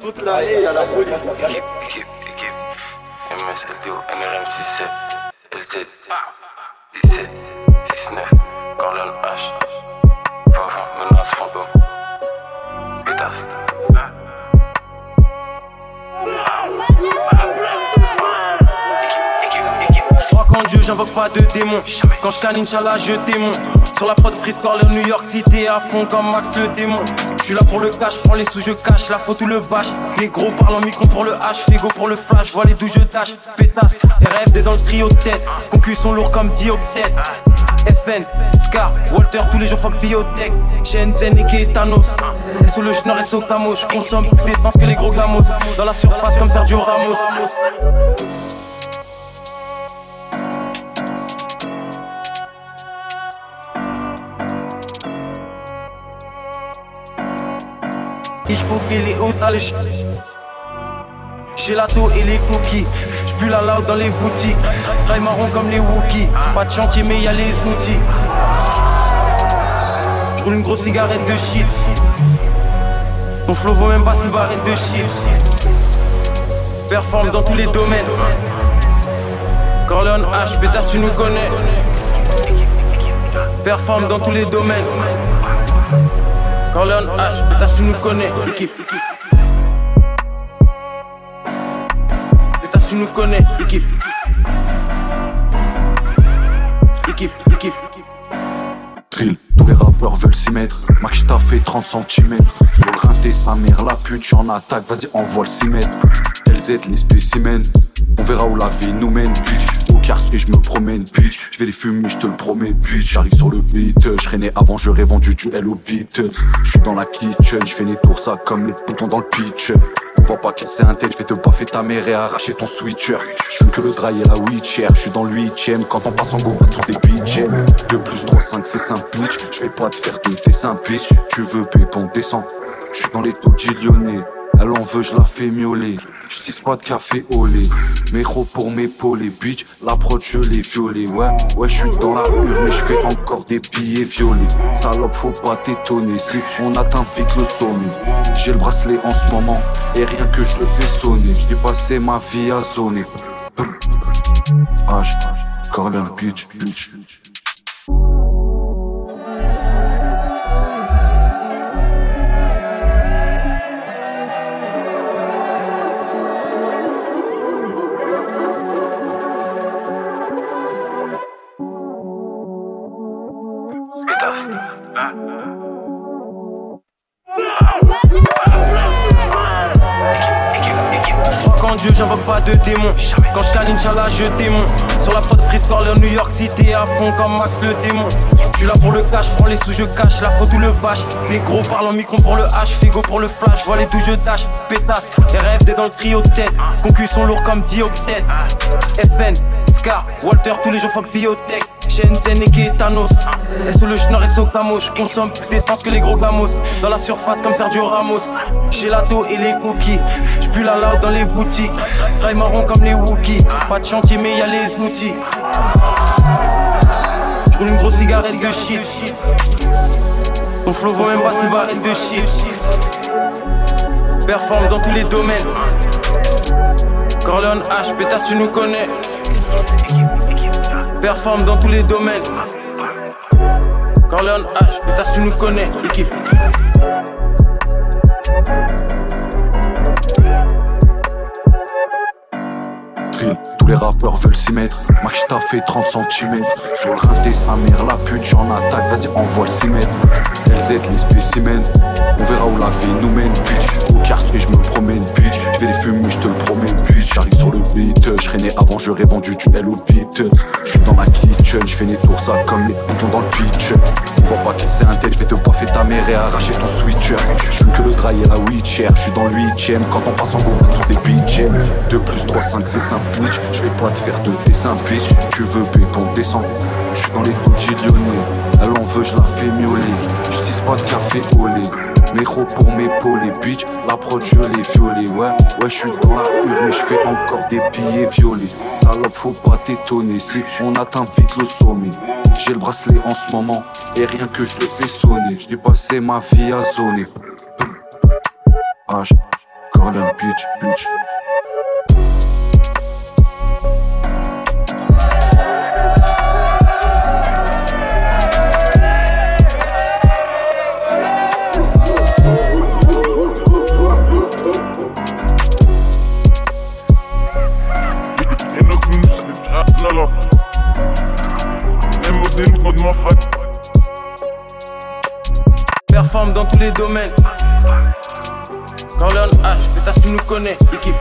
toute la haie, il y a la police. Équipe, équipe, équipe. MS, LDO, NRM 67, LZ, 17, 19, Corleone H. Vava, menace, fantôme. Pétasse. Je crois qu'en Dieu, j'invoque pas de démons. Quand je câline, Inch'Allah, je démon. Sur la prod Freeze Corleone, New York City, à fond comme Max le démon. Je suis là pour le cash, prends les sous, je cache. La faute ou le bâche. Les gros parlent en micro pour le H. Fego pour le flash, vois les d'où je tâche. Pétasse, RFD dans le trio de tête. Concus sont lourds comme dioptète. FN, Scar, Walter, tous les jours fuck biotech. Shenzhen et Thanos. Et sous le schnorr et sous Camo. Je consomme plus d'essence que les gros glamos. Dans la surface comme Sergio Ramos. Boucle les hauts dans les ch- Gelato et les cookies. J'pue la loud dans les boutiques. Rail marron comme les Wookiees. Pas de chantier, mais y a les outils. J'roule une grosse cigarette de shit. Mon flow vaut même pas une barrette de shit. Performe dans tous les domaines. Corleone H, pétasse, tu nous connais. Performe dans tous les domaines. Corleone H, pétasse, tu nous connais. Équipe. Pétasse, tu nous connais. Équipe. Équipe, équipe. Drill, tous les rappeurs veulent s'y mettre. Max, t'as fait 30 cm. Le rinté, sa mère, la pute, j'en attaque, vas-y, envoie le 6 mètres. LZ, les spécimens. On verra où la vie nous mène. Quartier, je me promène, bitch. Je vais les fumer, je te le promets, bitch. J'arrive sur le beat, je né avant, je vendu du au beat. Je suis dans la kitchen, je fais les tours, ça comme les boutons dans le pitch. Va pas casser un tête, je vais te baffer ta mère et arracher ton switcher. Je fume que le dry et la Witcher, je suis dans le huitième. Quand on passe en go, tout est bitch. 2 plus 3, 5, c'est simple, bitch. Je vais pas te faire de dessin, bitch. Tu veux pépon, descends. Je suis dans les taux lyonnais. Elle en veut, je la fais miauler. Je pas de café au lait. Méro pour m'épauler, bitch. La prod, je l'ai violée. Ouais, ouais, je suis dans la rue, mais je fais encore des billets violets. Salope, faut pas t'étonner si on atteint vite le sommet. J'ai le bracelet en ce moment, et rien que je le fais sonner. J'ai passé ma vie à zoner. H, Corleone, bitch, bitch. Qu'en Dieu, j'invoque pas de démons. Quand je câline, Inch'Allah, je démon. Sur la prod Freeze Corleone, New York City, à fond comme Max le démon. Je suis là pour le cash, prends les sous, je cache. La faute ou le bâche. Les gros parlent en micro pour le H. Figo pour le flash, vois les d'où je tâche. Pétasse, RFD dans le trio de tête. Concus sont lourds comme dioptète. FN, Scar, Walter, tous les jours fuck biotech. Et Thanos. Et sous le schnorr et sous Camo. Je consomme plus d'essence que les gros gamos. Dans la surface comme Sergio Ramos. Gelato et les cookies. J'pue la loud dans les boutiques. Rail marron comme les Wookiees. Pas de chantier, mais y a les outils. J'roule une grosse cigarette de shit. Mon flow vaut même pas une barrette de shit. Performe dans tous les domaines. Corleone H, pétasse, tu nous connais. Performe dans tous les domaines. Corleone H, pétasse, tu nous connais. Équipe. Drill, tous les rappeurs veulent s'y mettre. Max, t'as fait 30 cm. Sur le rinté, sa mère, la pute, j'en attaque, vas-y, envoie le 6 mètres. LZ, les spécimens. On verra où la vie nous mène, bitch. Au quartier, je me promène, bitch. Je vais les fumer, je te le promets, bitch. J'arrive sur le beat, je né avant, je vendu du L au beat. Je suis dans la kitchen, je fais les tours, ça comme les boutons dans le pitch. Va pas casser un tête, je vais te baffer ta mère et arracher ton switcher. Je que le dry et la Witcher, je suis dans le huitième. Quand on passe en go, tout est bitch. 2 plus 3, 5, c'est simple, bitch. Je vais pas te faire de dessin, bitch. Tu veux pépon, descends. Je suis dans les Gucci lyonnais. Elle en veut, je la fais miauler. Je dis pas de café au lait. Méro pour m'épauler, bitch. La prod, je l'ai violée. Ouais, ouais, je suis dans la rue, mais je fais encore des billets violets. Salope, faut pas t'étonner si on atteint vite le sommet. J'ai le bracelet en ce moment, et rien que je le fais sonner. J'ai passé ma vie à zoner. H, Corleone, bitch, bitch. Performe dans tous les domaines. Corleone H, pétasse, tu nous connais, équipe.